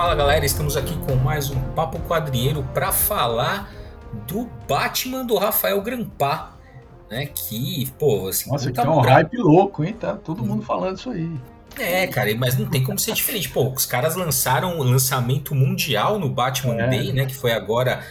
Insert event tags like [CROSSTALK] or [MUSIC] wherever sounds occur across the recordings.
Fala galera, estamos aqui com mais um Papo Quadrinheiro para falar do Batman do Rafael Grampá, né? Que, pô, assim. Nossa, tá um hype louco, hein? Tá todo mundo falando isso aí. É, cara, mas não tem como ser diferente. Pô, os caras lançaram o lançamento mundial no Batman é. Day, né? Que foi agora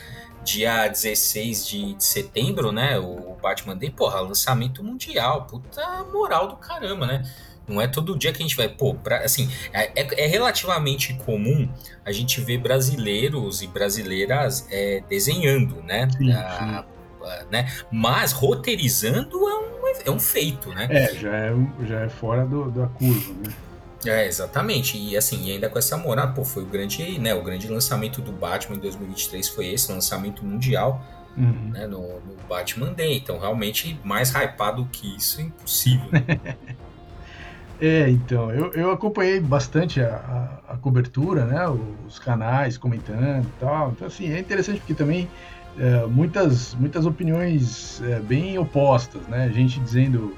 dia 16 de, de setembro, né? O Batman Day, porra, lançamento mundial. Puta moral do caramba, né? Não é todo dia que a gente vai. Pô, pra, assim, é, é, é relativamente comum a gente ver brasileiros e brasileiras é, desenhando, né? Sim, ah, sim. né? Mas roteirizando é um, é um feito, né? É, já é, já é fora do, da curva, né? É, exatamente. E assim, e ainda com essa moral, pô, foi o grande, né, o grande lançamento do Batman em 2023 foi esse, lançamento mundial, uhum. né, no, no, Batman Day. Então, realmente, mais hypado que isso é impossível. [LAUGHS] É, então, eu, eu acompanhei bastante a, a, a, cobertura, né, os canais comentando e tal. Então, assim, é interessante porque também é, muitas, muitas opiniões é, bem opostas, né? Gente dizendo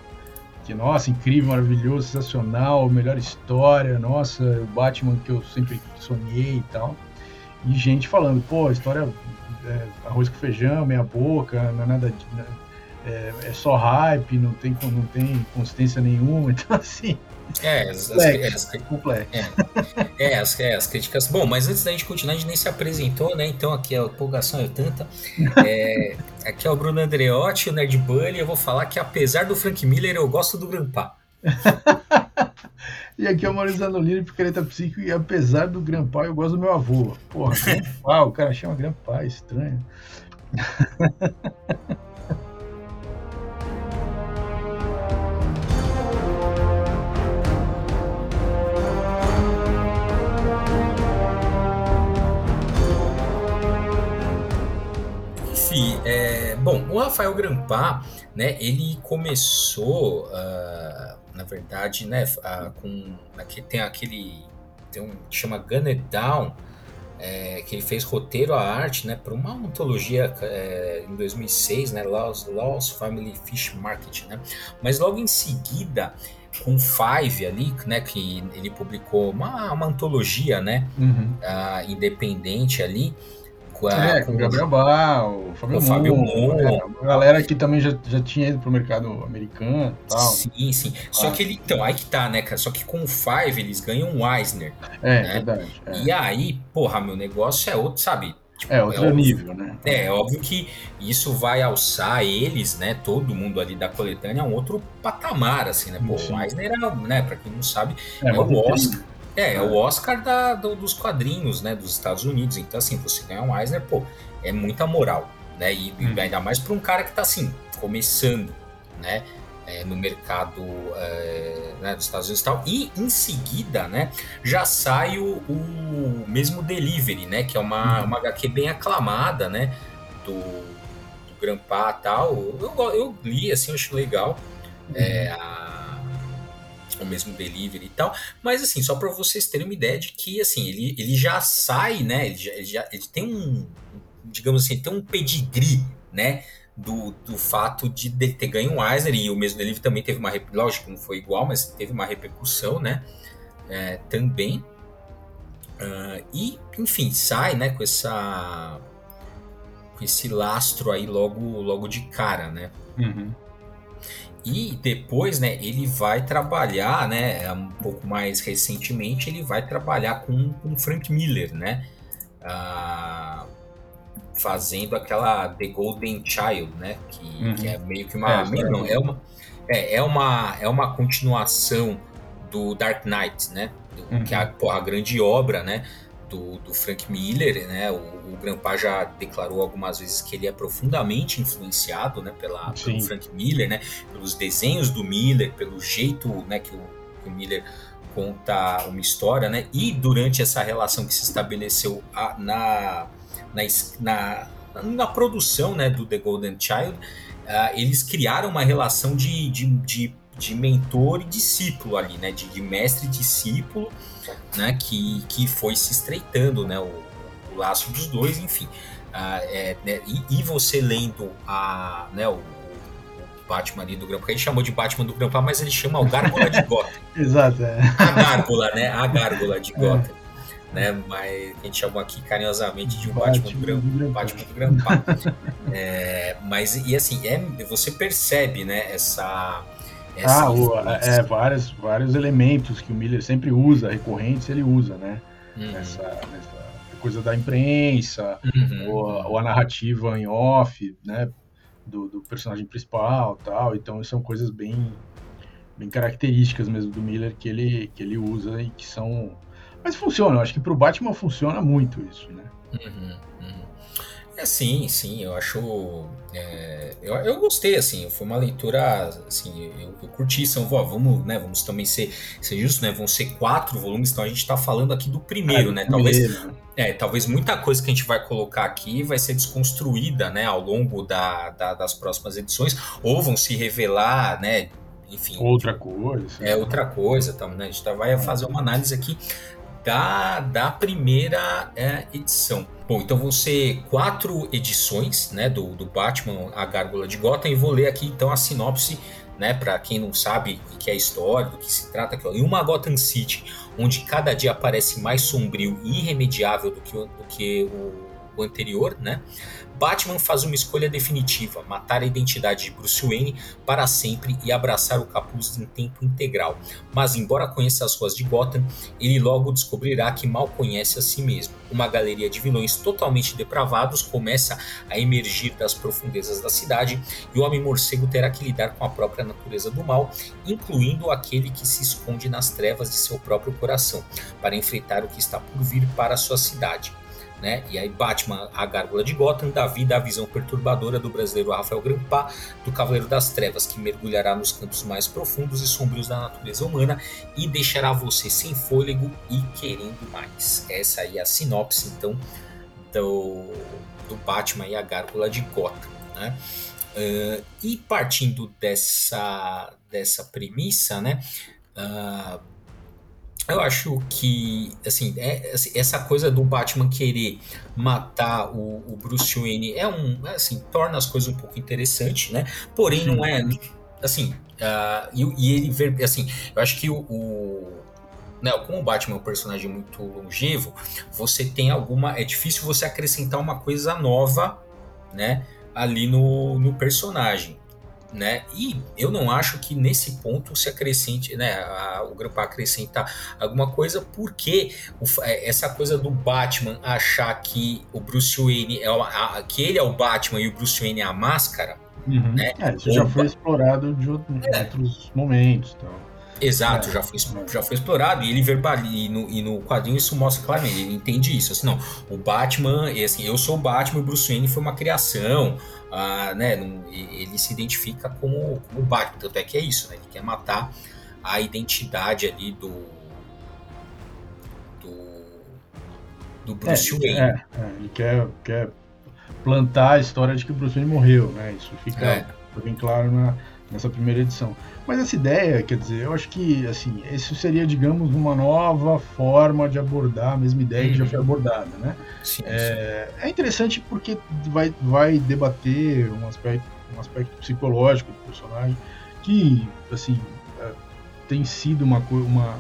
que, nossa, incrível, maravilhoso, sensacional, melhor história, nossa, o Batman que eu sempre sonhei e tal. E gente falando, pô, história é, arroz com feijão, meia boca, não é nada... É, é só hype, não tem, não tem consistência nenhuma, [LAUGHS] então assim... É, as, complexo, as, complexo. É, é, as, é, as críticas. Bom, mas antes da gente continuar, a gente nem se apresentou, né? Então aqui a empolgação é tanta. É, [LAUGHS] aqui é o Bruno Andreotti, o Nerd Bunny. Eu vou falar que apesar do Frank Miller, eu gosto do Grampá. [LAUGHS] e aqui é o Maurício Zanolini, Picareta Psíquico, e apesar do Grampá, eu gosto do meu avô. Porra, Grampá, o cara chama Grampá, estranho. Enfim, é, bom, o Rafael Grampá, né, ele começou, uh, na verdade, né, uh, com, aqui, tem aquele, tem um que chama Gunner Down, é, que ele fez roteiro à arte, né, para uma antologia é, em 2006, né, Lost, Lost Family Fish Market, né, mas logo em seguida com Five ali, né, que ele publicou uma, uma antologia, né, uhum. uh, independente ali, com, a, é, com o Gabriel Bá, o Fábio, o Fábio é, a galera que também já, já tinha ido pro mercado americano e tal. Sim, sim. Ah. Só que ele, então, aí que tá, né, cara? Só que com o Five eles ganham um Eisner. É, né? verdade. É. E aí, porra, meu negócio é outro, sabe? Tipo, é outro é nível, né? É, é óbvio que isso vai alçar eles, né? Todo mundo ali da coletânea a um outro patamar, assim, né? Pô, Sim. o Eisner era, né? Pra quem não sabe, é, é o Oscar. É, é o Oscar da, do, dos quadrinhos, né, dos Estados Unidos. Então, assim, você ganhar um Eisner, pô, é muita moral, né? E, hum. ainda mais para um cara que tá, assim, começando, né? É, no mercado é, né, dos Estados Unidos e tal. E em seguida, né, já sai o, o mesmo Delivery, né? Que é uma, hum. uma HQ bem aclamada, né? Do, do e tal. Eu, eu li, assim, eu acho legal. Hum. É, a, o mesmo delivery e tal. Mas assim, só para vocês terem uma ideia de que assim, ele, ele já sai, né? Ele, já, ele, já, ele tem um, digamos assim, tem um pedigree, né? Do, do fato de, de ter ganho um Eisner e o mesmo delivery também teve uma lógico não foi igual mas teve uma repercussão né é, também uh, e enfim sai né com essa com esse lastro aí logo logo de cara né uhum. E depois, né, ele vai trabalhar, né, um pouco mais recentemente, ele vai trabalhar com, com Frank Miller, né, ah, fazendo aquela The Golden Child, né, que, uhum. que é meio que uma, é, meio, não, é uma, é, é uma, é uma continuação do Dark Knight, né, uhum. que é a, porra, a grande obra, né, do, do Frank Miller, né? O, o Grandpa já declarou algumas vezes que ele é profundamente influenciado, né, pela, pelo Frank Miller, né? Pelos desenhos do Miller, pelo jeito, né, que o, que o Miller conta uma história, né? E durante essa relação que se estabeleceu a, na, na, na, na, produção, né, do The Golden Child, uh, eles criaram uma relação de, de, de, de mentor e discípulo ali, né? De, de mestre e discípulo né, que, que foi se estreitando, né, o, o laço dos dois, enfim. Ah, é, né, e, e, você lendo a, né, o, o Batman ali do Grampa, ele chamou de Batman do Grampa, mas ele chama o Gárgula de Gotham. [LAUGHS] Exato, é. A Gárgula, né, a Gárgula de é. Gotham. né? Mas a gente chamou aqui carinhosamente de um Batman, Batman do Grampa. é, mas e assim, é, você percebe, né? Essa essa ah, o, é, vários, vários elementos que o Miller sempre usa, recorrentes, ele usa, né? Uhum. Nessa, nessa, coisa da imprensa, uhum. ou, ou, a narrativa em off, né? Do, do, personagem principal tal. Então, são coisas bem, bem características mesmo do Miller que ele, que ele usa e que são mas funciona, eu acho que pro Batman funciona muito isso, né? Uhum, uhum. É, sim, sim, eu acho. É, eu, eu gostei, assim, foi uma leitura. Assim, eu, eu curti, são, ó, vamos, né, vamos também ser, ser justos, né? Vão ser quatro volumes, então a gente tá falando aqui do primeiro, é, né? Talvez. É, talvez muita coisa que a gente vai colocar aqui vai ser desconstruída, né, ao longo da, da das próximas edições, ou vão se revelar, né, enfim. Outra coisa. É, outra coisa, tá, né? A gente tá, vai fazer uma análise aqui da, da primeira é, edição. Bom, então vão ser quatro edições né, do, do Batman, a Gárgula de Gotham, e vou ler aqui então a sinopse, né, para quem não sabe o que é a história, do que se trata. Aqui. Em uma Gotham City, onde cada dia parece mais sombrio e irremediável do que, do que o, o anterior, né? Batman faz uma escolha definitiva: matar a identidade de Bruce Wayne para sempre e abraçar o capuz em tempo integral. Mas, embora conheça as ruas de Gotham, ele logo descobrirá que mal conhece a si mesmo. Uma galeria de vilões totalmente depravados começa a emergir das profundezas da cidade e o Homem-Morcego terá que lidar com a própria natureza do mal, incluindo aquele que se esconde nas trevas de seu próprio coração, para enfrentar o que está por vir para sua cidade né? E aí Batman, a gárgula de Gotham, dá vida à visão perturbadora do brasileiro Rafael Grampá, do Cavaleiro das Trevas, que mergulhará nos campos mais profundos e sombrios da natureza humana e deixará você sem fôlego e querendo mais. Essa aí é a sinopse, então, do, do Batman e a gárgula de Gotham, né? Uh, e partindo dessa, dessa premissa, né? Uh, eu acho que, assim, é, assim, essa coisa do Batman querer matar o, o, Bruce Wayne é um, assim, torna as coisas um pouco interessantes, né? Porém, não é, assim, uh, e, e, ele ver, assim, eu acho que o, o né, como o Batman é um personagem muito longevo, você tem alguma, é difícil você acrescentar uma coisa nova, né, ali no, no personagem né? E eu não acho que nesse ponto se acrescente, né? A, o Grampa acrescentar alguma coisa, porque o, é, essa coisa do Batman achar que o Bruce Wayne é o, a, que ele é o Batman e o Bruce Wayne é a máscara, uhum. né? É, isso já foi explorado de outros, é. outros momentos, então. Exato, é, já, foi, já foi explorado e ele verbaliza, e no, e no quadrinho isso mostra claramente, ele entende isso, assim, não, o Batman, assim, eu sou o Batman e o Bruce Wayne foi uma criação, ah, né, ele se identifica como, como Batman, tanto é que é isso, né, ele quer matar a identidade ali do do, do Bruce é, Wayne. É, é, ele quer, quer plantar a história de que o Bruce Wayne morreu, né, isso fica é. bem claro na, nessa primeira edição. Mas essa ideia, quer dizer, eu acho que assim, isso seria, digamos, uma nova forma de abordar a mesma ideia uhum. que já foi uhum. abordada, né? Sim, é, sim. é, interessante porque vai, vai debater um aspecto, um aspecto psicológico do personagem que, assim, é, tem sido uma, uma,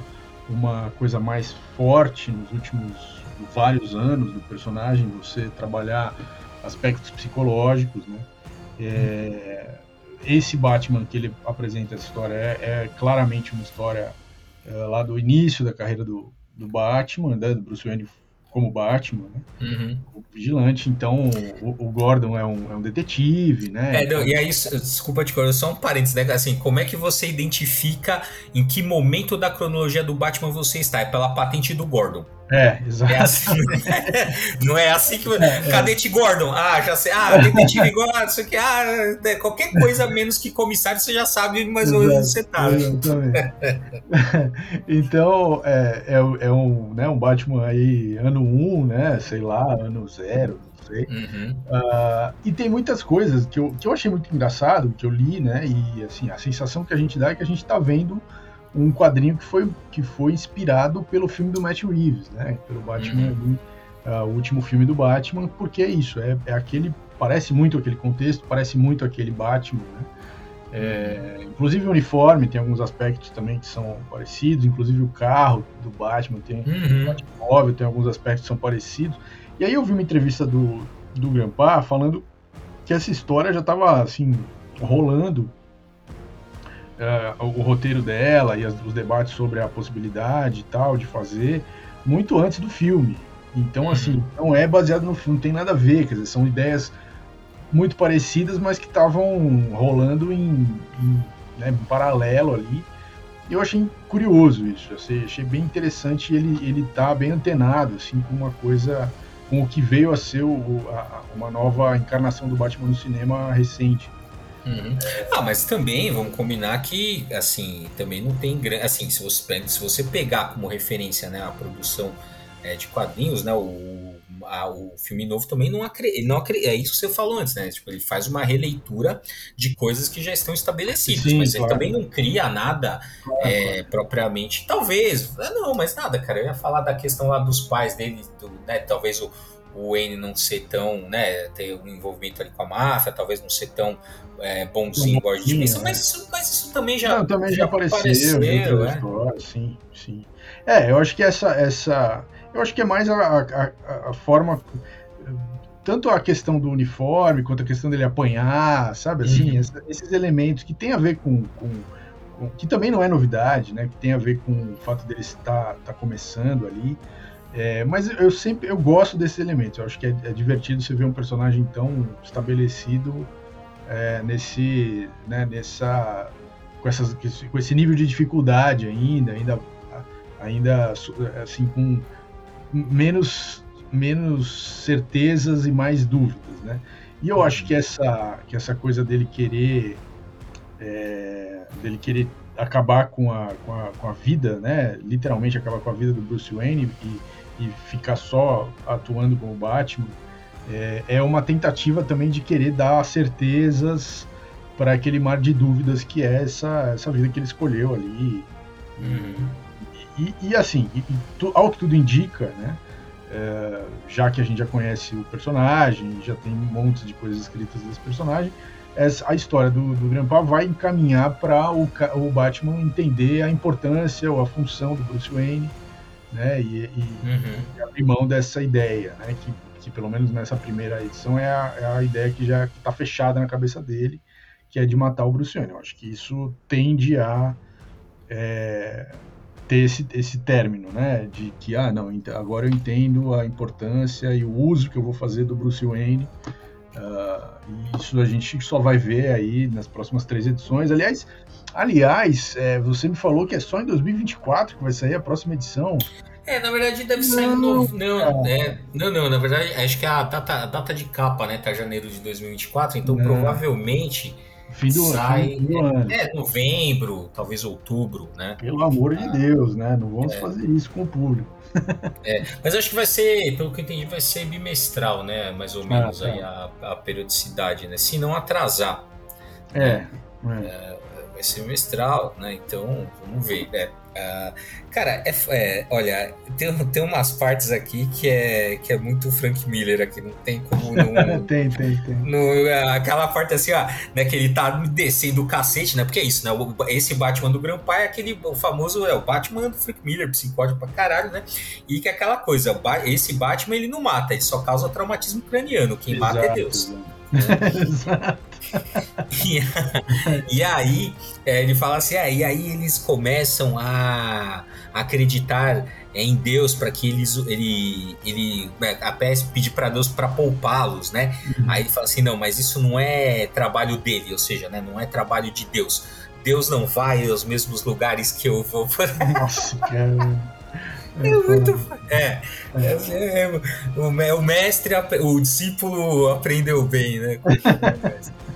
uma coisa mais forte nos últimos vários anos do personagem, você trabalhar aspectos psicológicos, né? É, esse Batman que ele apresenta essa história é, é claramente uma história é, lá do início da carreira do, do Batman, né, do Bruce Wayne como Batman, né? Uhum. O vigilante, então o, o, Gordon é um, é um detetive, né? É, não, e aí, desculpa te cortar, só um parênteses, né? Assim, como é que você identifica em que momento da cronologia do Batman você está? É pela patente do Gordon. É, exato. É assim, [LAUGHS] não é assim que. É, Cadete é. Gordon, ah, já sei. Ah, detetive Gordon, isso aqui. Ah, né, qualquer coisa menos que comissário, você já sabe mais ou menos você tá. [LAUGHS] então, é, é, é, um, né, um Batman aí, ano 1, um, né? Sei lá, ano 0, não sei. Uhum. Uh, e tem muitas coisas que eu, que eu achei muito engraçado, que eu li, né? E assim, a sensação que a gente dá é que a gente tá vendo um quadrinho que foi, que foi inspirado pelo filme do Matt Reeves, né? Pelo Batman, uhum. uh, o último filme do Batman, porque é isso, é, é aquele, parece muito aquele contexto, parece muito aquele Batman, né? É, inclusive o uniforme tem alguns aspectos também que são parecidos, inclusive o carro do Batman tem uhum. o Batmóvel tem alguns aspectos que são parecidos. E aí eu vi uma entrevista do, do Grandpa falando que essa história já estava assim rolando uh, o roteiro dela e as, os debates sobre a possibilidade e tal de fazer muito antes do filme. Então, uhum. assim, não é baseado no filme, não tem nada a ver, quer dizer, são ideias muito parecidas, mas que estavam rolando em, em, né, paralelo ali. Eu achei curioso isso, achei, achei bem interessante ele ele tá bem antenado assim com uma coisa com o que veio a ser o, a, uma nova encarnação do Batman no cinema recente. Uhum. Ah, mas também vamos combinar que assim também não tem grande assim se você se você pegar como referência né a produção é, de quadrinhos né o, a, o filme novo também não acredita não acredita, é isso que você falou antes né tipo ele faz uma releitura de coisas que já estão estabelecidas Sim, mas claro. ele também não cria nada claro, é, claro. propriamente talvez ah, não mas nada cara eu ia falar da questão lá dos pais dele do, né talvez o o Wayne não ser tão, né, ter um envolvimento ali com a máfia, talvez não ser tão é, bonzinho igual a gente pensa, mas isso, mas isso também já, não, também já, já apareceu, apareceu é? história, sim, sim. É, eu acho que essa, essa eu acho que é mais a, a, a, forma tanto a questão do uniforme quanto a questão dele apanhar, sabe assim, uhum. esses elementos que tem a ver com, com, com, que também não é novidade, né, que tem a ver com o fato dele estar tá começando ali. É, mas eu sempre eu gosto desses elementos. Eu acho que é, é divertido você ver um personagem tão estabelecido é, nesse, né, nessa, com, essas, com esse nível de dificuldade ainda, ainda, ainda assim com menos, menos certezas e mais dúvidas, né? E eu acho que essa, que essa coisa dele querer, é, dele querer acabar com a, com a, com a vida, né? Literalmente acabar com a vida do Bruce Wayne e e ficar só atuando como Batman, é, é uma tentativa também de querer dar certezas para aquele mar de dúvidas que é essa, essa vida que ele escolheu ali. Uhum. E, e, assim, e, tu, ao que tudo indica, né? É, já que a gente já conhece o personagem, já tem um monte de coisas escritas desse personagem, essa, a história do, do Grandpa vai encaminhar para o, o Batman entender a importância ou a função do Bruce Wayne né? E, e, uhum. e abrir mão dessa ideia, né? Que, que pelo menos nessa primeira edição é a, é a ideia que já está fechada na cabeça dele, que é de matar o Bruce Wayne. Eu acho que isso tende a é, ter esse, esse término, né? De que, ah, não, agora eu entendo a importância e o uso que eu vou fazer do Bruce Wayne. Uh, isso a gente só vai ver aí nas próximas três edições. Aliás, Aliás, é, você me falou que é só em 2024 que vai sair a próxima edição. É, na verdade deve sair não, novo. Não, é, não, não, na verdade, acho que a data, a data de capa, né, tá janeiro de 2024, então não. provavelmente fim do, sai fim do ano. É, novembro, talvez outubro, né? Pelo amor de ah, Deus, né? Não vamos é. fazer isso com o público. É, mas acho que vai ser, pelo que eu entendi, vai ser bimestral, né? Mais ou ah, menos ah, tá. aí a, a, periodicidade, né? Se não atrasar. É. Né? é. é é semestral, né? Então, vamos ver, né? Uh, cara, é, é, olha, tem, tem umas partes aqui que é, que é muito Frank Miller aqui, não tem como não. [LAUGHS] tem, tem, tem. No, aquela parte assim, ó, né, que ele tá descendo o cacete, né? Porque é isso, né? Esse Batman do Grandpa é aquele o famoso, é o Batman do Frank Miller, psicótico pra caralho, né? E que é aquela coisa, esse Batman ele não mata, ele só causa traumatismo craniano, quem Exato, mata é Deus. Exato. [LAUGHS] e, e, aí é, ele fala assim, ah, e aí eles começam a acreditar em Deus para que eles ele ele né, a PS pedir para Deus para poupá-los, né? Uhum. Aí ele fala assim, não, mas isso não é trabalho dele, ou seja, né, não é trabalho de Deus. Deus não vai aos mesmos lugares que eu vou. [LAUGHS] Nossa, cara. É, é muito. É, é, é, o, o mestre, o discípulo aprendeu bem, né? [LAUGHS]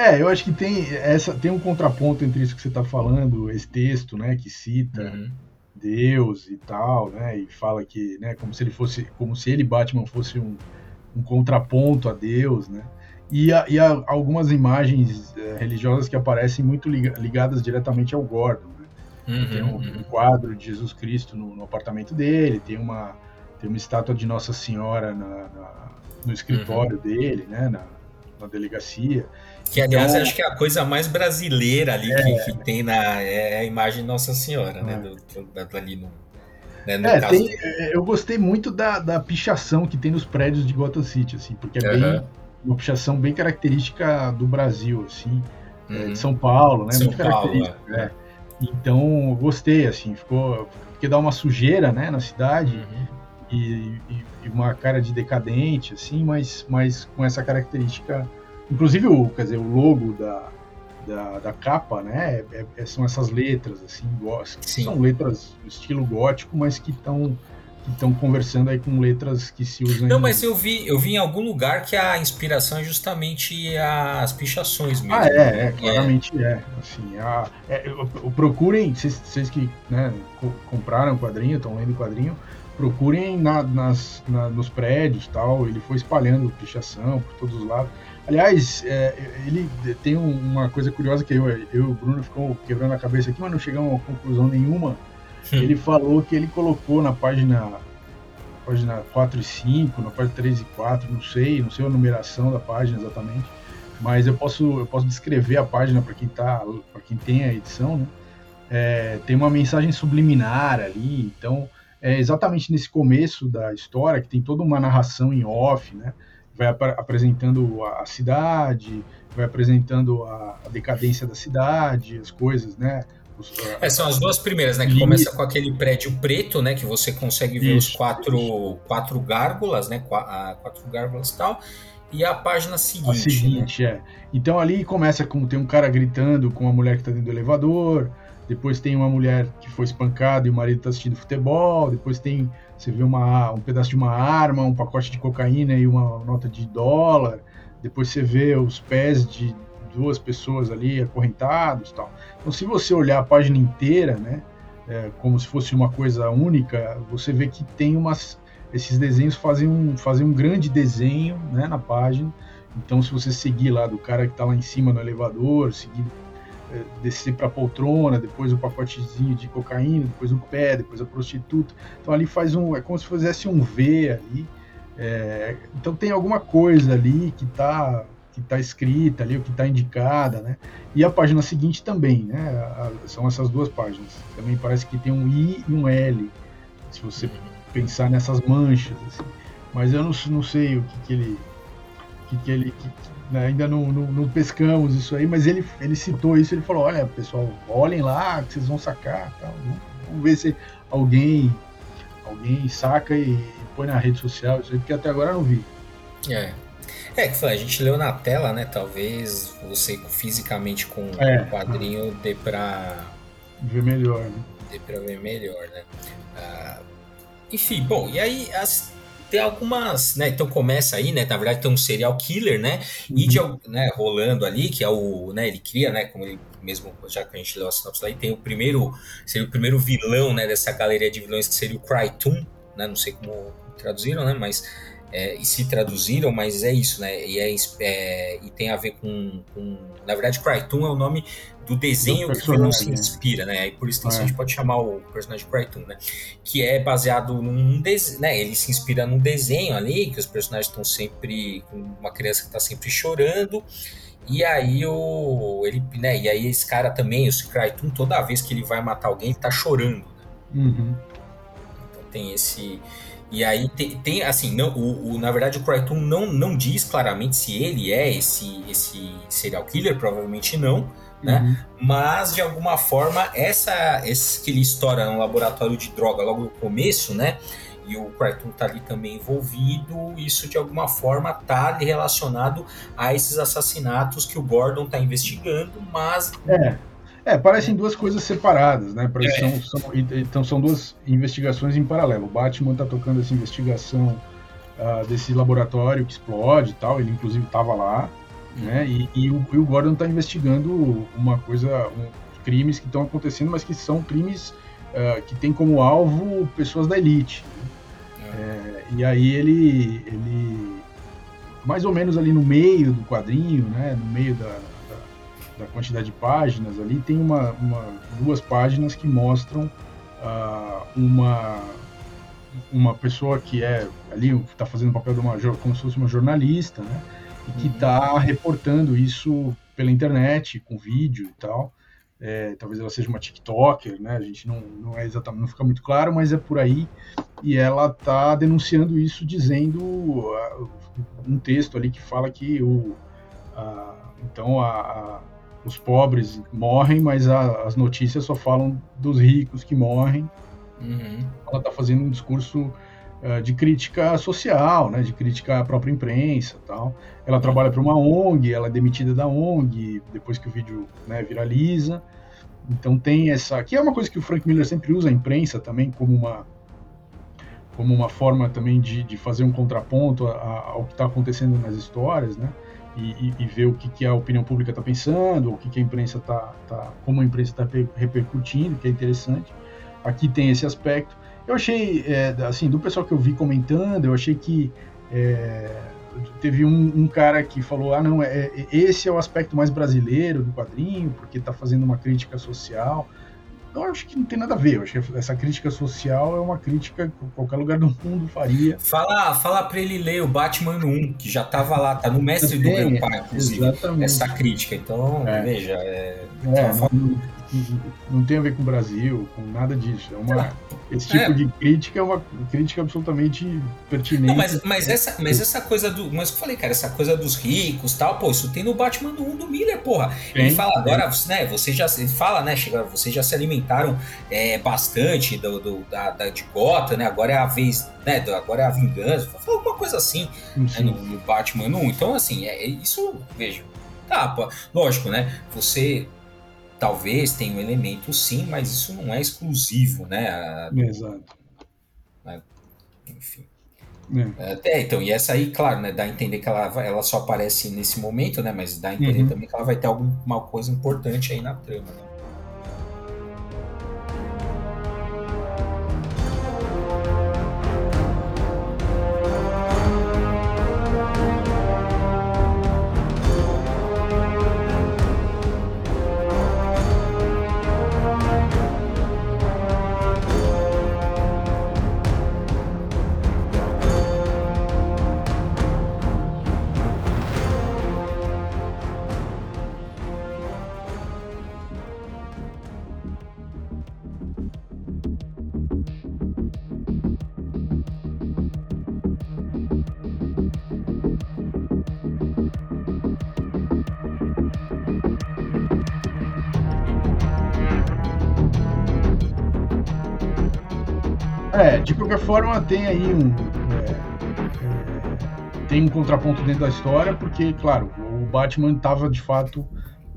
É, eu acho que tem essa tem um contraponto entre isso que você está falando, esse texto, né, que cita uhum. Deus e tal, né, e fala que, né, como se ele fosse, como se ele Batman fosse um, um contraponto a Deus, né, e, a, e a, algumas imagens é, religiosas que aparecem muito ligadas diretamente ao Gordon. Né? Uhum, tem um, uhum. um, quadro de Jesus Cristo no, no, apartamento dele, tem uma tem uma estátua de Nossa Senhora na, na, no escritório uhum. dele, né, na, na delegacia. Que, aliás, então, acho que é a coisa mais brasileira ali é, que, que, tem na é a imagem de Nossa Senhora, né? é. né? Do, do, ali no, né, no é, tem, é, eu gostei muito da, da pichação que tem nos prédios de Gotham City, assim, porque é uhum. bem, uma pichação bem característica do Brasil, assim, uhum. é, de. São Paulo, né? São muito Paulo, é. Então, gostei, assim, ficou. Porque dá uma sujeira, né, na cidade. Uhum. E, e, e, uma cara de decadente, assim, mas, mas com essa característica. Inclusive, o, quer dizer, o logo da, da, da capa, né, é, é, são essas letras, assim, são letras estilo gótico, mas que estão que estão conversando aí com letras que se usam. Não, em... mas eu vi, eu vi em algum lugar que a inspiração é justamente as pichações mesmo. Ah, é, é claramente é. é. Assim, a, é, procurem, vocês que né, compraram o quadrinho, estão lendo o quadrinho, procurem na, nas, na, nos prédios tal. Ele foi espalhando pichação por todos os lados. Aliás, é, ele tem uma coisa curiosa que eu, eu e o Bruno ficou quebrando a cabeça aqui, mas não chegamos a conclusão nenhuma Hum. Ele falou que ele colocou na página página 4 e 5, na página 3 e 4, não sei, não sei a numeração da página exatamente, mas eu posso eu posso descrever a página para quem tá, para quem tem a edição, né? É, tem uma mensagem subliminar ali, então é exatamente nesse começo da história que tem toda uma narração em off, né? Vai ap apresentando a, cidade, vai apresentando a, a decadência da cidade, as coisas, né? É, são as duas primeiras, né? Que e... começa com aquele prédio preto, né? Que você consegue ver isso, os quatro, quatro gárgulas, né? Quatro gárgulas e tal. E a página seguinte. A seguinte, né? é. Então ali começa com tem um cara gritando com uma mulher que está dentro do elevador. Depois tem uma mulher que foi espancada e o marido está assistindo futebol. Depois tem você vê uma, um pedaço de uma arma, um pacote de cocaína e uma nota de dólar. Depois você vê os pés de duas pessoas ali acorrentados tal. Então, se você olhar a página inteira, né, é, como se fosse uma coisa única, você vê que tem umas esses desenhos fazem um, fazem um grande desenho né, na página. Então, se você seguir lá do cara que está lá em cima no elevador, seguir, descer para a poltrona, depois o pacotezinho de cocaína, depois o pé, depois a prostituta. Então, ali faz um. É como se fizesse um V ali. É, então, tem alguma coisa ali que está que está escrita ali, o que está indicada, né? E a página seguinte também, né? A, são essas duas páginas. Também parece que tem um I e um L, se você pensar nessas manchas, assim. Mas eu não, não sei o que, que ele. Que, que ele que, né? ainda não, não, não, pescamos isso aí, mas ele, ele citou isso, ele falou, olha, pessoal, olhem lá, que vocês vão sacar, tal. Vamos ver se alguém alguém saca e põe na rede social, isso aí, porque até agora eu não vi. É, é, que a gente leu na tela, né? Talvez você fisicamente com é, o quadrinho dê pra. Ver melhor, né? Dê pra ver melhor, né? Ah, enfim, bom, e aí as, tem algumas, né? Então começa aí, né? Na verdade tem um serial killer, né? Uhum. E de, né, rolando ali, que é o, né? Ele cria, né? Como ele mesmo, já que a gente leu a sinopse lá, e tem o primeiro, seria o primeiro vilão, né? Dessa galeria de vilões que seria o Crytoon, né? Não sei como traduziram, né? Mas é, e se traduziram, mas é isso, né? E, é, é, e tem a ver com, com, Na verdade, Crytoon é o nome do desenho do que o vilão se né? inspira, né? Aí por extensão é. a gente pode chamar o personagem Crytoon, né? Que é baseado num desenho, né? Ele se inspira num desenho ali, que os personagens estão sempre. uma criança que está sempre chorando. E aí o. Ele, né? E aí esse cara também, esse Crytoon, toda vez que ele vai matar alguém, ele tá chorando. Né? Uhum. Então tem esse e aí tem, tem assim, não, o, o, na verdade o Crichton não, não diz claramente se ele é esse, esse serial killer, provavelmente não, né? Uhum. Mas de alguma forma essa esse que ele estoura no laboratório de droga logo no começo, né? E o Crichton tá ali também envolvido, isso de alguma forma tá ali relacionado a esses assassinatos que o Gordon tá investigando, mas é. É, parecem duas coisas separadas, né? É. São, são, então são duas investigações em paralelo. O Batman está tocando essa investigação uh, desse laboratório que explode e tal, ele inclusive estava lá, né? E, e, o, e o, Gordon está investigando uma coisa, um, crimes que estão acontecendo, mas que são crimes uh, que têm como alvo pessoas da elite. Né? É. É, e aí ele, ele, mais ou menos ali no meio do quadrinho, né? No meio da da quantidade de páginas ali, tem uma, uma duas páginas que mostram uh, uma, uma pessoa que é ali está fazendo o papel de uma como se fosse uma jornalista, né? e que está reportando isso pela internet, com vídeo e tal. É, talvez ela seja uma TikToker, né? A gente não, não é exatamente, não fica muito claro, mas é por aí. E ela está denunciando isso, dizendo uh, um texto ali que fala que o, uh, então a, a, os pobres morrem, mas a, as notícias só falam dos ricos que morrem. Uhum. Ela está fazendo um discurso uh, de crítica social, né? De crítica à própria imprensa, tal. Ela trabalha para uma ONG, ela é demitida da ONG depois que o vídeo né, viraliza. Então tem essa, que é uma coisa que o Frank Miller sempre usa a imprensa também como uma como uma forma também de, de fazer um contraponto a, a, ao que está acontecendo nas histórias, né? E, e, ver o que, que a opinião pública está pensando, o que, que a imprensa está, tá, como a imprensa está repercutindo, que é interessante. Aqui tem esse aspecto. Eu achei, é, assim, do pessoal que eu vi comentando, eu achei que é, teve um, um, cara que falou: ah, não, é, é, esse é o aspecto mais brasileiro do quadrinho, porque está fazendo uma crítica social. Eu acho que não tem nada a ver. Eu acho que essa crítica social é uma crítica que qualquer lugar do mundo faria. Fala, fala para ele ler o Batman 1, que já estava lá, tá no mestre do meu pai, inclusive, exatamente. essa crítica. Então, é. veja, é, é não, não, tem a ver com o Brasil, com nada disso. É uma, esse tipo é. de crítica é uma crítica absolutamente pertinente. Não, mas, mas, essa, mas essa coisa do. Mas eu falei, cara, essa coisa dos ricos tal, pô, isso tem no Batman do 1 do Miller, porra. Tem, ele fala agora, né? Você já. Ele fala, né, chega, vocês já se alimentaram é, bastante do, do da, da, de Gota, né? Agora é a vez. Né, agora é a vingança. Fala alguma coisa assim né, no, no, Batman 1. Então, assim, é, é isso, vejo. Tá, pô, lógico, né? Você talvez tenha um elemento sim, mas isso não é exclusivo, né? Do, Exato. Né? Enfim. É. é. então, e essa aí, claro, né, dá a entender que ela, ela só aparece nesse momento, né, mas dá a entender uhum. também que ela vai ter alguma coisa importante aí na trama, né? Qualquer forma, tem aí um. É, é, tem um contraponto dentro da história, porque, claro, o Batman estava de fato.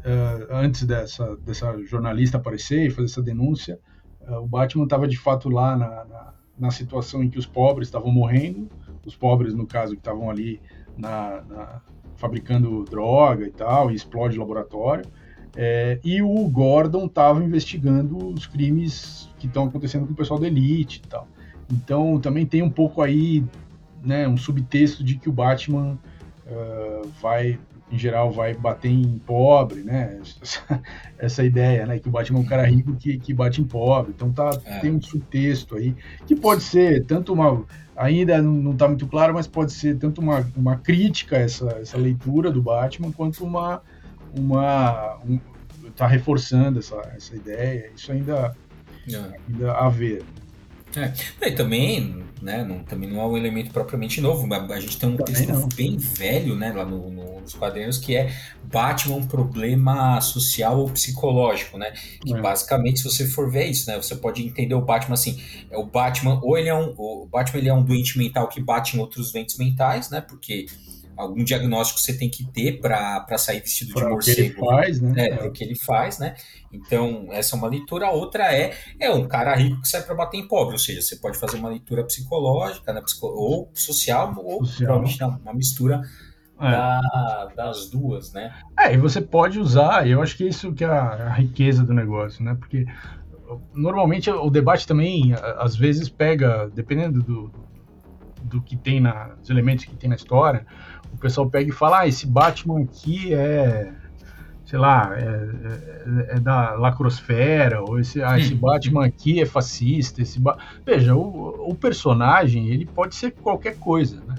Uh, antes dessa, dessa jornalista aparecer e fazer essa denúncia, uh, o Batman estava de fato lá na, na, na, situação em que os pobres estavam morrendo, os pobres, no caso, que estavam ali na, na, fabricando droga e tal, e explode o laboratório. É, e o Gordon estava investigando os crimes que estão acontecendo com o pessoal da elite e tal. Então também tem um pouco aí, né, um subtexto de que o Batman uh, vai, em geral, vai bater em pobre, né? Essa, [LAUGHS] essa, ideia, né, que o Batman é um cara rico que, que bate em pobre. Então tá, é. tem um subtexto aí que pode ser tanto uma ainda não está muito claro, mas pode ser tanto uma, uma crítica a essa, essa leitura do Batman quanto uma uma um, tá reforçando essa, essa ideia. Isso ainda é. ainda a ver. É. E também, né, não, também não é um elemento propriamente novo, mas a gente tem um também texto não. bem velho, né, lá no, no, nos quadrinhos, que é Batman um problema social ou psicológico, né? Que é. basicamente, se você for ver isso, né, você pode entender o Batman assim, é o Batman, ou ele é um, o Batman ele é um doente mental que bate em outros doentes mentais, né, porque algum diagnóstico você tem que ter para sair vestido pra de morcego. Que ele faz, né? É, o que ele faz, né? Então, essa é uma leitura. A outra é, é um cara rico que sai para bater em pobre, ou seja, você pode fazer uma leitura psicológica, né? ou social, ou social. provavelmente uma mistura é. da, das duas, né? É, e você pode usar, eu acho que isso que é a, a riqueza do negócio, né? Porque normalmente o debate também, às vezes, pega, dependendo do, do que tem na, dos elementos que tem na história, o pessoal pega e fala, ah, esse Batman aqui é, sei lá, é, é, é da lacrosfera, ou esse, ah, esse Batman aqui é fascista, esse ba... Veja, o, o, personagem, ele pode ser qualquer coisa, né?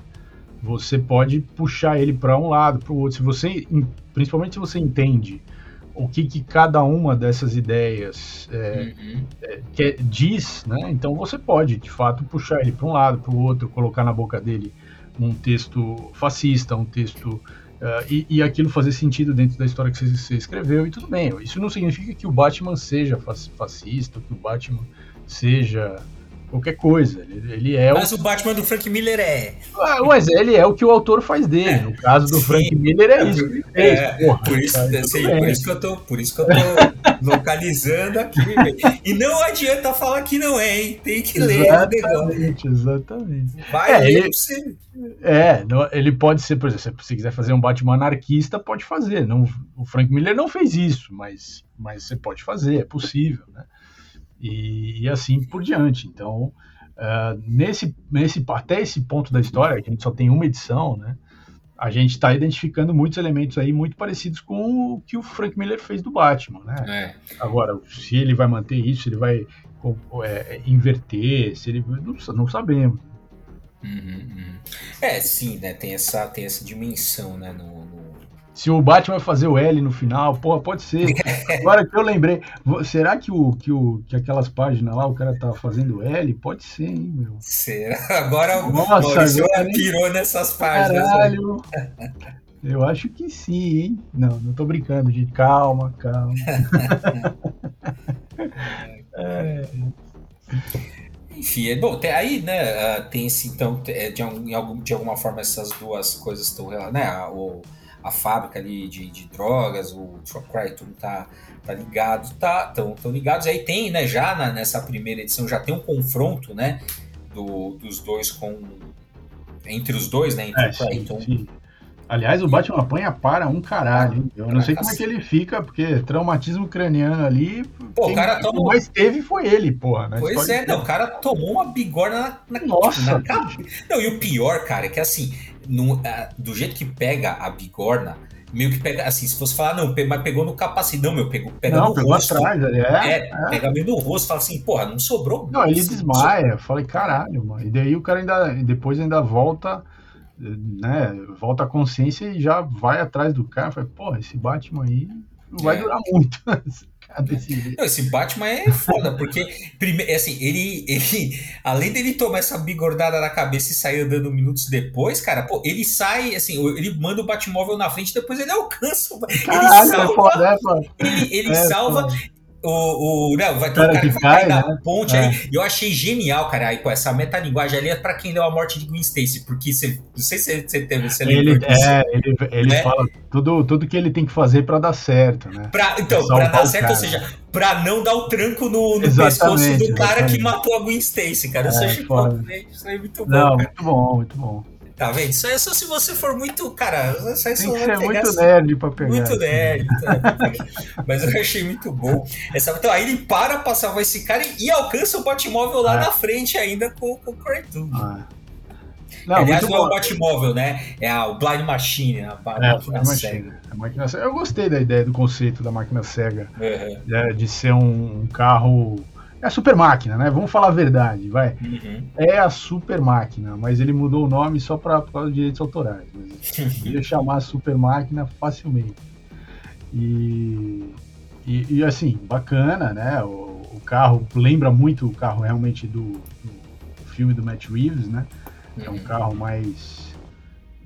você pode puxar ele para um lado, para o outro. Se você, principalmente se você entende o que, que cada uma dessas ideias é, uhum. é, quer, diz, né? Então você pode, de fato, puxar ele para um lado, para o outro, colocar na boca dele um texto fascista, um texto uh, e, e, aquilo fazer sentido dentro da história que você, você, escreveu e tudo bem. Isso não significa que o Batman seja fascista, que o Batman seja qualquer coisa. Ele, ele é mas o... o... Batman do Frank Miller é. Ah, mas ele é o que o autor faz dele. No caso do Sim. Frank Miller é isso. É, Porra, por, isso, cara, assim, por, isso que eu tô, por isso que eu tô localizando aqui. e não adianta falar que não é, hein? Tem que ler exatamente, Exatamente. Vai é, ler ele, você. É, ele pode ser, por exemplo, se quiser fazer um Batman anarquista, pode fazer. Não, o Frank Miller não fez isso, mas, mas você pode fazer, é possível, né? e, e assim por diante. Então, uh, nesse, nesse, até esse ponto da história, que a gente só tem uma edição, né? A gente está identificando muitos elementos aí muito parecidos com o que o Frank Miller fez do Batman, né? É. Agora, se ele vai manter isso, se ele vai é, inverter, se ele não, não sabemos. Uhum, uhum. É, sim, né? Tem essa, tem essa dimensão, né? No, se o Batman vai fazer o L no final, pô, pode ser. [LAUGHS] Agora que eu lembrei, será que, o, que, o, que aquelas páginas lá o cara tá fazendo L? Pode ser, hein, meu. Será? Agora o Nossa, Maurício agora, pirou nessas páginas. Caralho. Eu acho que sim, hein? Não, não tô brincando, gente. Calma, calma. [LAUGHS] é. Enfim, é, bom, tem, aí, né, tem esse, então, é, de, de alguma forma essas duas coisas estão, né, o a fábrica ali de, de drogas, o Cry, tudo tá, tá ligado, tá, tão, tão ligados. Aí tem, né, já na, nessa primeira edição, já tem um confronto, né, do, dos dois com... Entre os dois, né, entre é, o Crichton... Sim, Aliás, o Batman apanha para um caralho. Hein? Eu não sei como é que ele fica, porque traumatismo craniano ali. Pô, o cara tomou. mais teve foi ele, porra. Né? Pois é, não, o cara tomou uma bigorna na, na, Nossa. Na Não, e o pior, cara, é que assim, no, uh, do jeito que pega a bigorna, meio que pega, assim, se fosse falar, não, mas pegou no capacete, não, meu, pegou, pega não, no pegou rosto. atrás, é, é, é, pega meio no rosto, fala assim, porra, não sobrou. Não, ele desmaia, eu falei, caralho, mano. E daí o cara ainda, depois ainda volta, né, volta a consciência e já vai atrás do cara, falei, porra, esse Batman aí não vai é. durar muito. [LAUGHS] Não, esse Batman é foda, porque primeiro, assim, ele, ele, além dele tomar essa bigordada na cabeça e sair andando minutos depois, cara, pô, ele sai, assim, ele manda o Batmóvel na frente, depois ele alcança, Caralho, ele salva, é foda, é foda. ele, ele é salva, foda o, o, não, vai ter cara um cara que, vai cai, né? ponte é. aí. Eu achei genial, cara, aí, com essa metalinguagem ali é pra quem deu a morte de Gwen Stacy, porque você, não sei se você teve, você ele, É, ele, ele né? fala tudo, tudo que ele tem que fazer pra dar certo, né? Pra, então, pra dar certo, ou seja, pra não dar o tranco no, no pescoço do cara exatamente. que matou a Gwen Stacy, cara. Isso, é, achei, isso aí é muito bom. Não, cara. muito bom, muito bom. Tá vendo? Isso é só se você for muito. Cara, isso Tem que ser muito assim, nerd pra pegar. Muito nerd. Tá? Mas eu achei muito bom. Essa, então, aí ele para pra salvar esse cara e, alcança o Batmóvel lá é. na frente ainda com, com o Cartoon. Ah. Não, Aliás, não é o Batmóvel, né? É a, o Blind Machine, a, a é, máquina cega. A máquina. Eu gostei da ideia, do conceito da máquina cega. Uhum. De, de, ser um, um carro é a super máquina, né? Vamos falar a verdade, vai. Uhum. É a super máquina, mas ele mudou o nome só para por causa dos direitos autorais. Mas [LAUGHS] ia chamar super máquina facilmente. E, e, e, assim, bacana, né? O, o, carro lembra muito o carro realmente do, do filme do Matt Reeves, né? É um uhum. carro mais.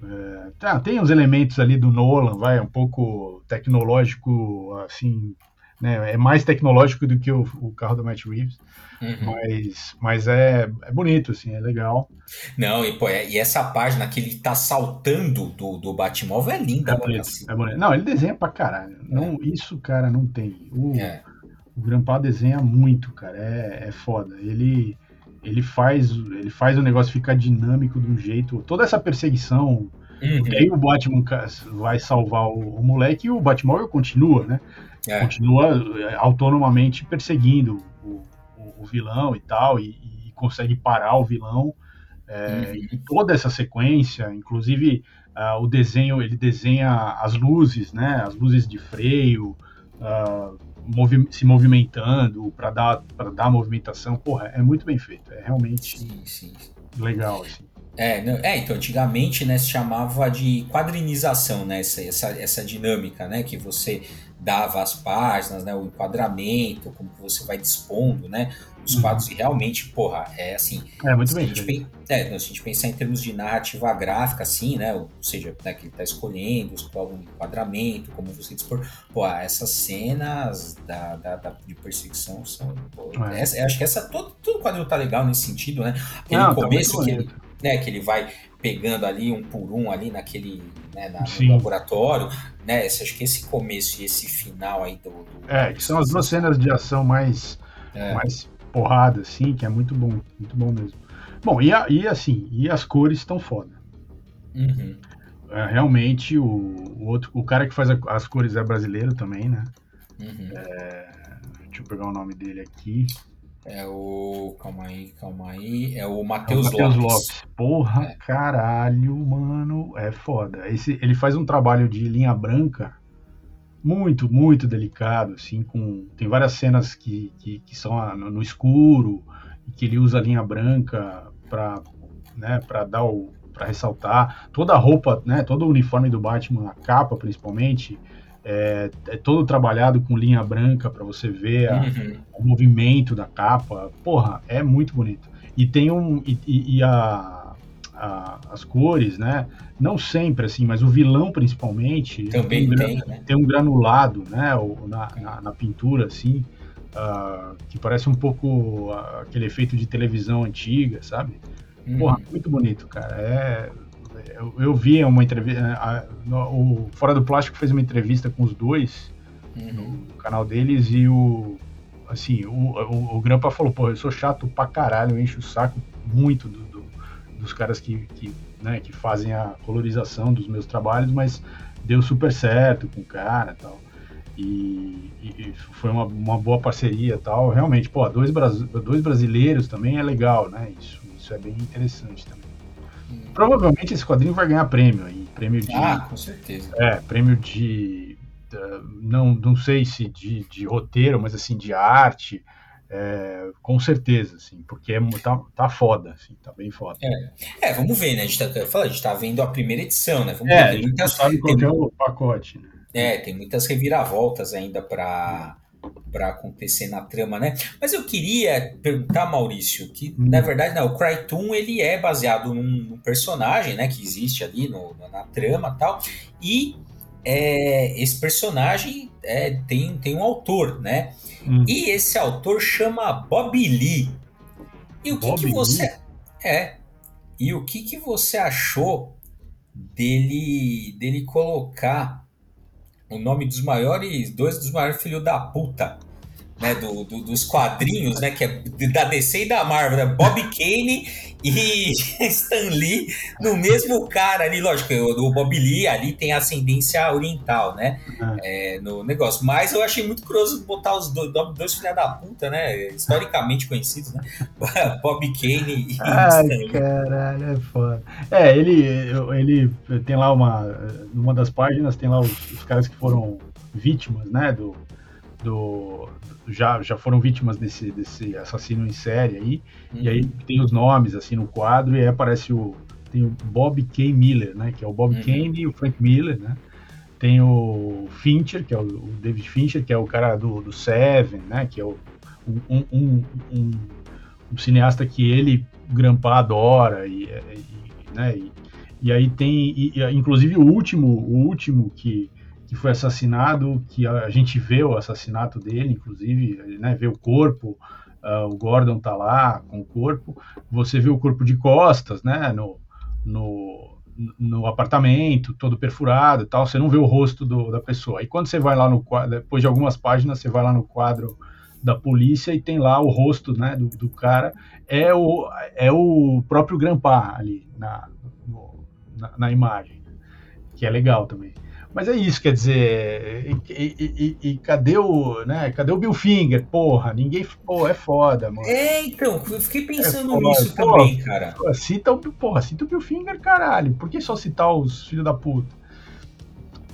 É, tá, tem os elementos ali do Nolan, vai, um pouco tecnológico, assim, né? É mais tecnológico do que o, o carro do Matt Reeves. Uhum. Mas, mas é, é bonito, assim, é legal. Não, e, pô, é, e essa página que ele tá saltando do, do Batmóvel é linda. É bonito, assim. é bonito. Não, ele desenha pra caralho. Não, é. Isso, cara, não tem. O, é. o desenha muito, cara. É, é foda. Ele, ele, faz, ele faz o negócio ficar dinâmico de um jeito. Toda essa perseguição. Uhum. Porque aí o Batman vai salvar o, o moleque e o Batmóvel continua, né? É. Continua é, autonomamente perseguindo o, o, o vilão e tal, e, e, consegue parar o vilão. É, uhum. toda essa sequência, inclusive uh, o desenho, ele desenha as luzes, né? As luzes de freio, uh, movi se movimentando para dar para dar movimentação. Porra, é muito bem feito. É realmente sim, sim. legal. Assim. É, não, é, então antigamente né, se chamava de quadrinização, né, essa, essa, essa dinâmica, né, que você dava as páginas, né, o enquadramento, como você vai dispondo, né, os uhum. quadros e realmente, porra, é assim. É muito bem. Se a, gente, é, se a gente pensar em termos de narrativa gráfica, assim, né, ou seja, né, que ele tá escolhendo, o enquadramento, como você dispor, pô, essas cenas da, da, da de perseguição são, pô, é. essa, acho que essa todo, todo o quadrinho tá legal nesse sentido, né? Aquele Não, tá começo tá que ele, né, que ele vai pegando ali um por um ali naquele né, na, no laboratório, né? Acho que esse começo e esse final aí do, do é, que são as duas cenas de ação mais é. mais porrada assim, que é muito bom, muito bom mesmo. Bom, e, a, e assim, e as cores estão foda. Uhum. É, realmente o, o, outro, o cara que faz a, as cores é brasileiro também, né? Uhum. É, deixa eu pegar o nome dele aqui. É o. Calma aí, calma aí. É o Matheus é Lopes. Lopes. Porra, é. caralho, mano. É foda. Esse, ele faz um trabalho de linha branca muito, muito delicado, assim, com. Tem várias cenas que, que, que são no, no, escuro, e que ele usa a linha branca para né, pra dar o. para ressaltar. Toda a roupa, né? Todo o uniforme do Batman, a capa principalmente é, é todo trabalhado com linha branca para você ver a, uhum. o movimento da capa. Porra, é muito bonito. E tem um. E, e a, a, as cores, né? Não sempre assim, mas o vilão principalmente. Também tem, tem, né? tem um granulado, né? Na, na, na pintura, assim. Uh, que parece um pouco aquele efeito de televisão antiga, sabe? Uhum. Porra, muito bonito, cara. É eu, eu vi uma entrevista. O Fora do Plástico fez uma entrevista com os dois uhum. no canal deles e o. Assim, o, o, o Grampa falou: pô, eu sou chato pra caralho, eu encho o saco muito do, do, dos caras que, que, né, que fazem a colorização dos meus trabalhos, mas deu super certo com o cara e tal. E, e, foi uma, uma boa parceria tal. Realmente, pô, dois, dois brasileiros também é legal, né? Isso, isso é bem interessante também. Provavelmente esse quadrinho vai ganhar prêmio aí. Prêmio de. Ah, com certeza. É, prêmio de. Uh, não, não sei se de, de roteiro, mas assim, de arte. É, com certeza, assim, porque é, tá, tá foda, assim, tá bem foda. É, é vamos ver, né? A gente tá, fala, a gente tá vendo a primeira edição, né? Vamos é, ver, muitas, sabe qual tem, é o pacote, né? É, tem muitas reviravoltas ainda para para acontecer na trama, né? Mas eu queria perguntar, Maurício, que hum. na verdade não, o Crytoon ele é baseado num, num, personagem, né, que existe ali no, na trama tal, e é, esse personagem é, tem, tem um autor, né? Hum. E esse autor chama Bob Lee. E o que, que você Lee? é? E o que que você achou dele dele colocar o nome dos maiores, dois dos maiores filhos da puta, né, do, do, dos quadrinhos, né, que é da DC e da Marvel, né, Bob [LAUGHS] Kane e [LAUGHS] Stan Lee no mesmo cara ali, lógico, o, Bob Lee ali tem ascendência oriental, né, uhum. é, no negócio, mas eu achei muito curioso botar os dois, dois filhos da puta, né, historicamente conhecidos, né, [LAUGHS] Bob Kane e Ai, Stan Lee. caralho, é foda. É, ele, ele tem lá uma, numa das páginas tem lá os, os caras que foram vítimas, né, do do, já, já foram vítimas desse, desse assassino em série aí, uhum. e aí uhum. tem os nomes assim no quadro, e aí aparece o tem o Bob K. Miller, né, que é o Bob uhum. Kane e o Frank Miller, né, tem o Fincher, que é o, o David Fincher, que é o cara do, do Seven, né, que é o, um, um, um, um cineasta que ele, Grampa, adora, e, e né, e, e aí tem, e, inclusive o último, o último que que foi assassinado, que a gente vê o assassinato dele, inclusive, né, vê o corpo, uh, o Gordon tá lá com o corpo, você vê o corpo de costas, né, no, no, no apartamento, todo perfurado e tal, você não vê o rosto do, da pessoa. E quando você vai lá no quadro, depois de algumas páginas, você vai lá no quadro da polícia e tem lá o rosto, né, do, do cara, é o, é o próprio Grampa ali na, na, na imagem, que é legal também. Mas é isso, quer dizer, e, e, e, cadê o, né? Cadê o Bill Finger? Porra, ninguém, pô, é foda, mano. É, então, eu fiquei pensando é nisso também, cara. cita o, porra, cita o Bill Finger, caralho. Por que só citar os filhos da puta?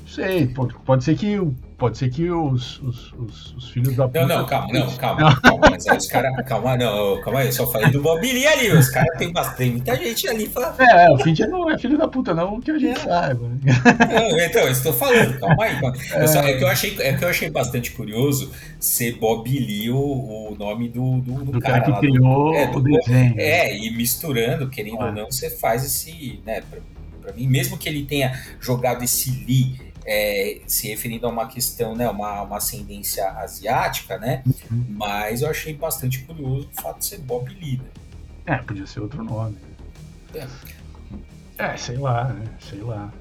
Não sei, pode, pode ser que pode ser que os, os, os, os filhos da puta. Não, não, calma, não, calma, calma, mas aí os caras. Calma, não, calma aí, eu só falei do Bob Lee ali, os caras tem bastante, muita gente ali falando. É, o Fincher não é filho da puta, não, que a gente é. saiba. Não, então, eu estou falando, calma aí. Calma. [LAUGHS] É. Só, é, que eu achei, é que eu achei bastante curioso ser Bob Lee o, o nome do, do, do, do cara, cara, que criou do, é, do, o desenho. É, e misturando, querendo ou não, você faz esse, né, pra, pra mim, mesmo que ele tenha jogado esse Lee é, se referindo a uma questão, né, uma, uma ascendência asiática, né? Uhum. Mas eu achei bastante curioso o fato de ser Bob Lee. Né? É, podia ser outro nome. É, é sei lá, né? Sei lá.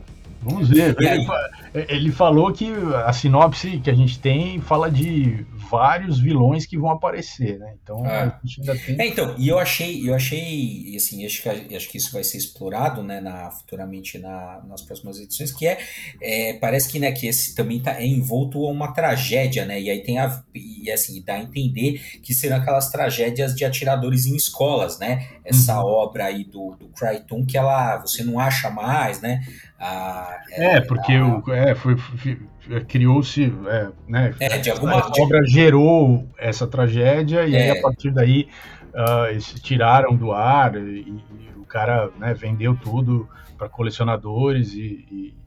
Vamos ver. Ele, ele, falou que a sinopse que a gente tem fala de vários vilões que vão aparecer, né? Então ah. a gente ainda tem. É, então, e eu achei, eu achei, assim, acho que, acho que isso vai ser explorado, né, na, futuramente na, nas próximas edições, que é, é, parece que, né, que esse também tá, é envolto a uma tragédia, né? E aí tem a. E assim, dá a entender que serão aquelas tragédias de atiradores em escolas, né? Essa uhum. obra aí do, do Crichton que ela você não acha mais, né? A, é, é, porque a... o, é, foi, foi criou-se, é, né? É, de alguma a obra gerou essa tragédia e aí a é. partir daí uh, eles tiraram do ar e, e o cara né, vendeu tudo para colecionadores e, e,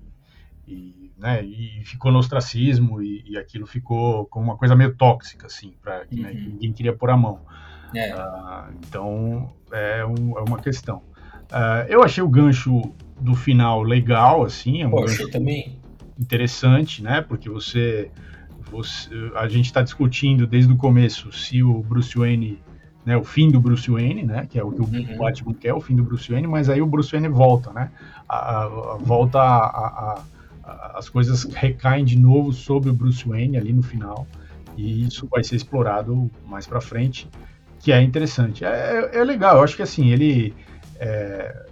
e, né, e ficou no ostracismo e, e, aquilo ficou como uma coisa meio tóxica assim para né, uhum. né, ninguém queria pôr a mão. Uh, então é, um, é, uma questão. Uh, eu achei o gancho do final legal, assim. É um Poxa, também. Interessante, né? Porque você, você a gente está discutindo desde o começo se o Bruce Wayne, né, o fim do Bruce Wayne, né? Que é o que o uhum. Batman quer, o fim do Bruce Wayne, mas aí o Bruce Wayne volta, né? A, a, a volta a, as coisas recaem de novo sobre o Bruce Wayne ali no final e isso vai ser explorado mais para frente, que é interessante. É, é, legal, eu acho que assim ele é,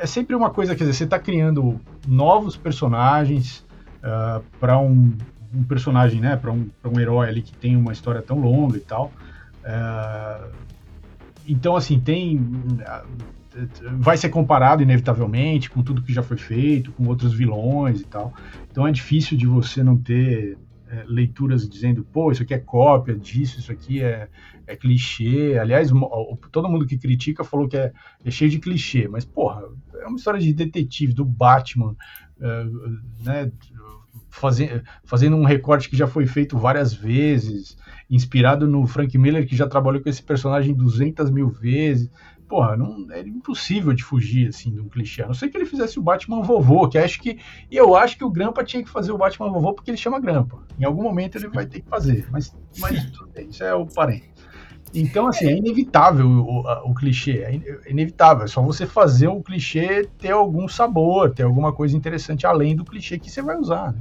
é sempre uma coisa, quer dizer, você está criando novos personagens uh, ah, para um, um, personagem, né, para um, um herói ali que tem uma história tão longa e tal. Uh, então, assim, tem. Vai ser comparado, inevitavelmente, com tudo que já foi feito, com outros vilões e tal. Então é difícil de você não ter é, leituras dizendo, pô, isso aqui é cópia disso, isso aqui é, é clichê. Aliás, todo mundo que critica falou que é, é, cheio de clichê, mas, porra, é uma história de detetive, do Batman, é, né, fazendo, um recorte que já foi feito várias vezes, inspirado no Frank Miller, que já trabalhou com esse personagem 200 mil vezes porra, não, é impossível de fugir, assim, de um clichê. A não ser que ele fizesse o Batman vovô, que acho que. E eu acho que o Grampa tinha que fazer o Batman vovô porque ele chama Grampa. Em algum momento ele vai ter que fazer. Mas, mas tudo bem, isso é o parente. Então, assim, é inevitável o, o, o clichê, é inevitável. É só você fazer o clichê ter algum sabor, ter alguma coisa interessante além do clichê que você vai usar. Né?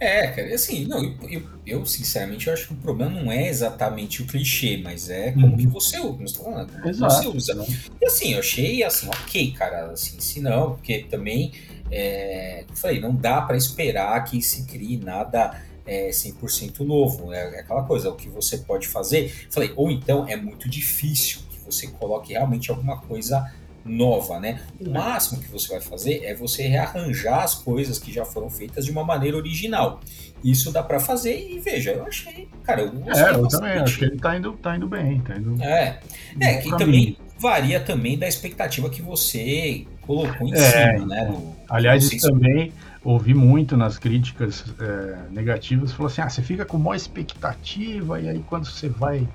É, cara, assim, não, eu, eu, sinceramente eu acho que o problema não é exatamente o clichê, mas é como uhum. que você usa, falando, como Exato, você usa. Né? E assim, eu achei assim, ok, cara, assim, se não, porque também, é, eu falei, não dá para esperar que se crie nada é, 100% novo, é, é aquela coisa, o que você pode fazer, falei, ou então é muito difícil que você coloque realmente alguma coisa nova, né? O máximo que você vai fazer é você rearranjar as coisas que já foram feitas de uma maneira original. Isso dá para fazer e veja, eu achei, cara, eu gostei É, eu bastante. também acho que ele tá indo, tá indo bem, tá indo. É, é que também varia também da expectativa que você colocou em é, cima, né? Do, aliás, isso também ouvi muito nas críticas é, negativas, falou assim, ah, você fica com maior expectativa e aí quando você vai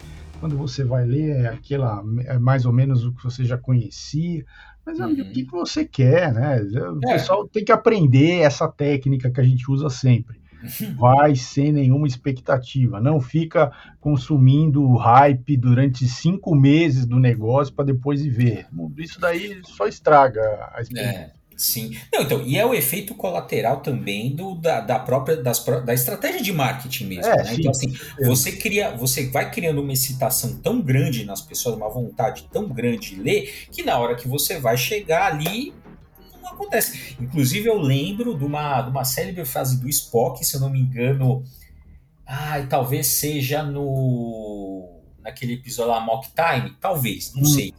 quando você vai ler é aquela é mais ou menos o que você já conhecia. Mas uhum. o que, que você quer, né? O é. pessoal tem que aprender essa técnica que a gente usa sempre. [LAUGHS] Vai sem nenhuma expectativa. Não fica consumindo hype durante cinco meses do negócio para depois ir ver. Isso daí só estraga a experiência. É. Sim. Não, então, e é o efeito colateral também do, da, da própria das, da estratégia de marketing mesmo. É, né? Então, assim, você cria, você vai criando uma excitação tão grande nas pessoas, uma vontade tão grande de ler, que na hora que você vai chegar ali, não acontece. Inclusive, eu lembro de uma, de uma célebre frase do Spock, se eu não me engano. Ai, talvez seja no. Naquele episódio lá, Mock Time, talvez, não hum. sei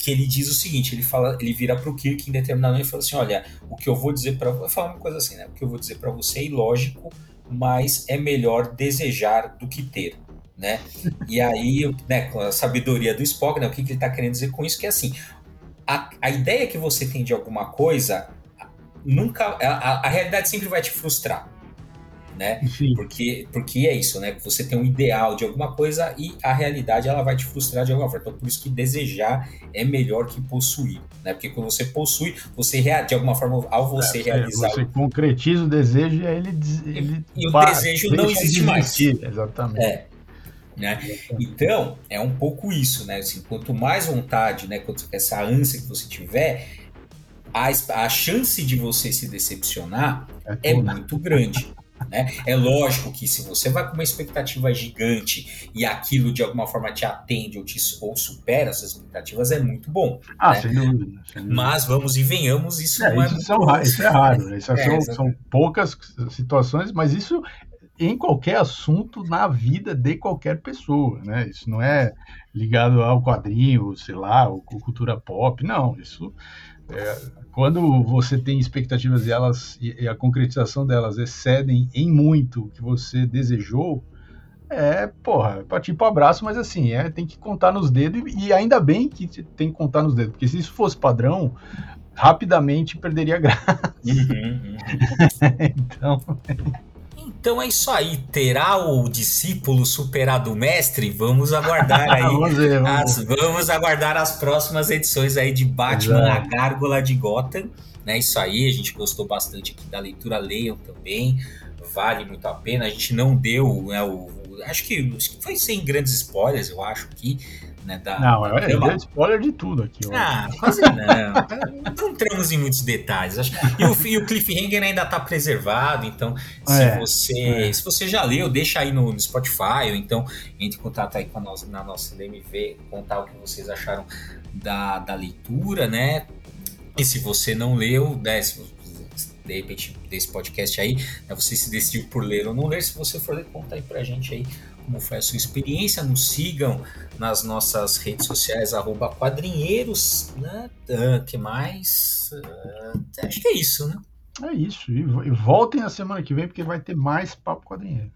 que ele diz o seguinte, ele fala, ele vira para o Kirk em determinado momento e fala assim, olha, o que eu vou dizer para, vou falar uma coisa assim, né? O que eu vou dizer para você é ilógico, mas é melhor desejar do que ter. Né? E aí, né, com a sabedoria do Spock, né, o que, que ele está querendo dizer com isso? Que é assim, a, a ideia que você tem de alguma coisa, nunca. A, a realidade sempre vai te frustrar né? Sim. Porque, porque é isso, né? Você tem um ideal de alguma coisa e a realidade ela vai te frustrar de alguma forma. Então, por isso que desejar é melhor que possuir, né? Porque quando você possui, você de alguma forma, ao você é, realizar. Você concretiza o desejo e aí ele. ele e o desejo não existe mais. Exatamente. É. Né? Então, é um pouco isso, né? Assim, quanto mais vontade, né? Quanto essa ânsia que você tiver, a, a chance de você se decepcionar é, é muito grande. [LAUGHS] Né? É lógico que se você vai com uma expectativa gigante e aquilo de alguma forma te atende ou, te, ou supera essas expectativas, é muito bom. Ah, né? sem, dúvida, sem, dúvida, Mas vamos e venhamos, isso é, não é isso, são, isso é raro. Né? Isso é, são, são poucas situações, mas isso em qualquer assunto na vida de qualquer pessoa, né? Isso não é ligado ao quadrinho, sei lá, ou cultura pop, não. Isso é, quando você tem expectativas e elas e a concretização delas excedem em muito o que você desejou, é, porra, é tipo abraço, mas assim, é, tem que contar nos dedos e ainda bem que tem que contar nos dedos, porque se isso fosse padrão, rapidamente perderia graça. Uhum, uhum. [LAUGHS] então, [LAUGHS] então é isso aí. Terá o discípulo superado o mestre? Vamos aguardar [LAUGHS] aí. vamos, ver, vamos. As, vamos aguardar as próximas edições aí de Batman, Exato. a Gárgula de Gotham. Né, isso aí, a gente gostou bastante aqui da leitura. Leiam também, vale muito a pena. A gente não deu né, o, acho que foi sem grandes spoilers, eu acho aqui né? Da, não, da é, é spoiler de tudo aqui. Ah, quase não. não entramos em muitos detalhes. Acho, e, o, e o cliffhanger ainda está preservado, então se é, você é. se você já leu, deixa aí no, no, Spotify, ou então entre em contato aí com nossa, na nossa DMV, contar o que vocês acharam da, da leitura, né? E se você não leu, né, se, de repente desse podcast aí, né, você se decidiu por ler ou não ler, se você for ler, conta aí pra gente aí como foi a sua experiência. Nos sigam nas nossas redes sociais, arroba quadrinheiros, né? Uh, que mais? Uh, acho que é isso, né? É isso. E, voltem a semana que vem, porque vai ter mais Papo Quadrinheiro.